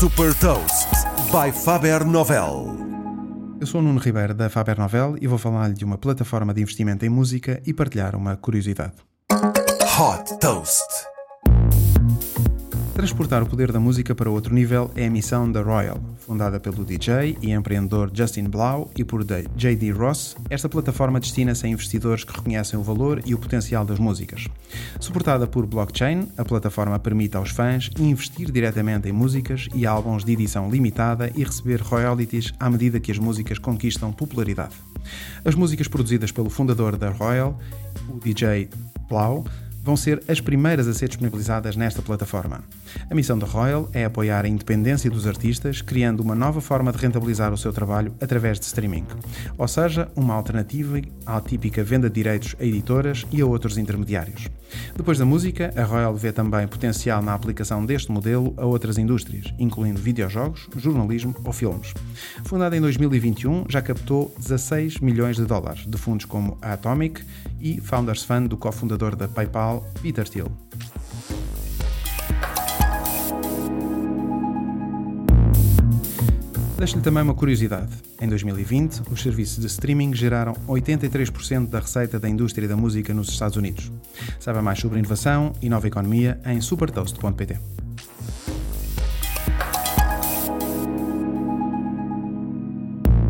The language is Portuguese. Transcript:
Super Toast by Faber Novel. Eu sou o Nuno Ribeiro da Faber Novel e vou falar-lhe de uma plataforma de investimento em música e partilhar uma curiosidade. Hot Toast. Transportar o poder da música para outro nível é a missão da Royal. Fundada pelo DJ e empreendedor Justin Blau e por J.D. Ross, esta plataforma destina-se a investidores que reconhecem o valor e o potencial das músicas. Suportada por blockchain, a plataforma permite aos fãs investir diretamente em músicas e álbuns de edição limitada e receber royalties à medida que as músicas conquistam popularidade. As músicas produzidas pelo fundador da Royal, o DJ Blau, vão ser as primeiras a ser disponibilizadas nesta plataforma. A missão da Royal é apoiar a independência dos artistas, criando uma nova forma de rentabilizar o seu trabalho através de streaming, ou seja, uma alternativa à típica venda de direitos a editoras e a outros intermediários. Depois da música, a Royal vê também potencial na aplicação deste modelo a outras indústrias, incluindo videojogos, jornalismo ou filmes. Fundada em 2021, já captou 16 milhões de dólares de fundos como a Atomic e Founders Fund do cofundador da PayPal, Peter Thiel. Deixo-lhe também uma curiosidade. Em 2020, os serviços de streaming geraram 83% da receita da indústria da música nos Estados Unidos. Saiba mais sobre inovação e nova economia em supertoast.pt.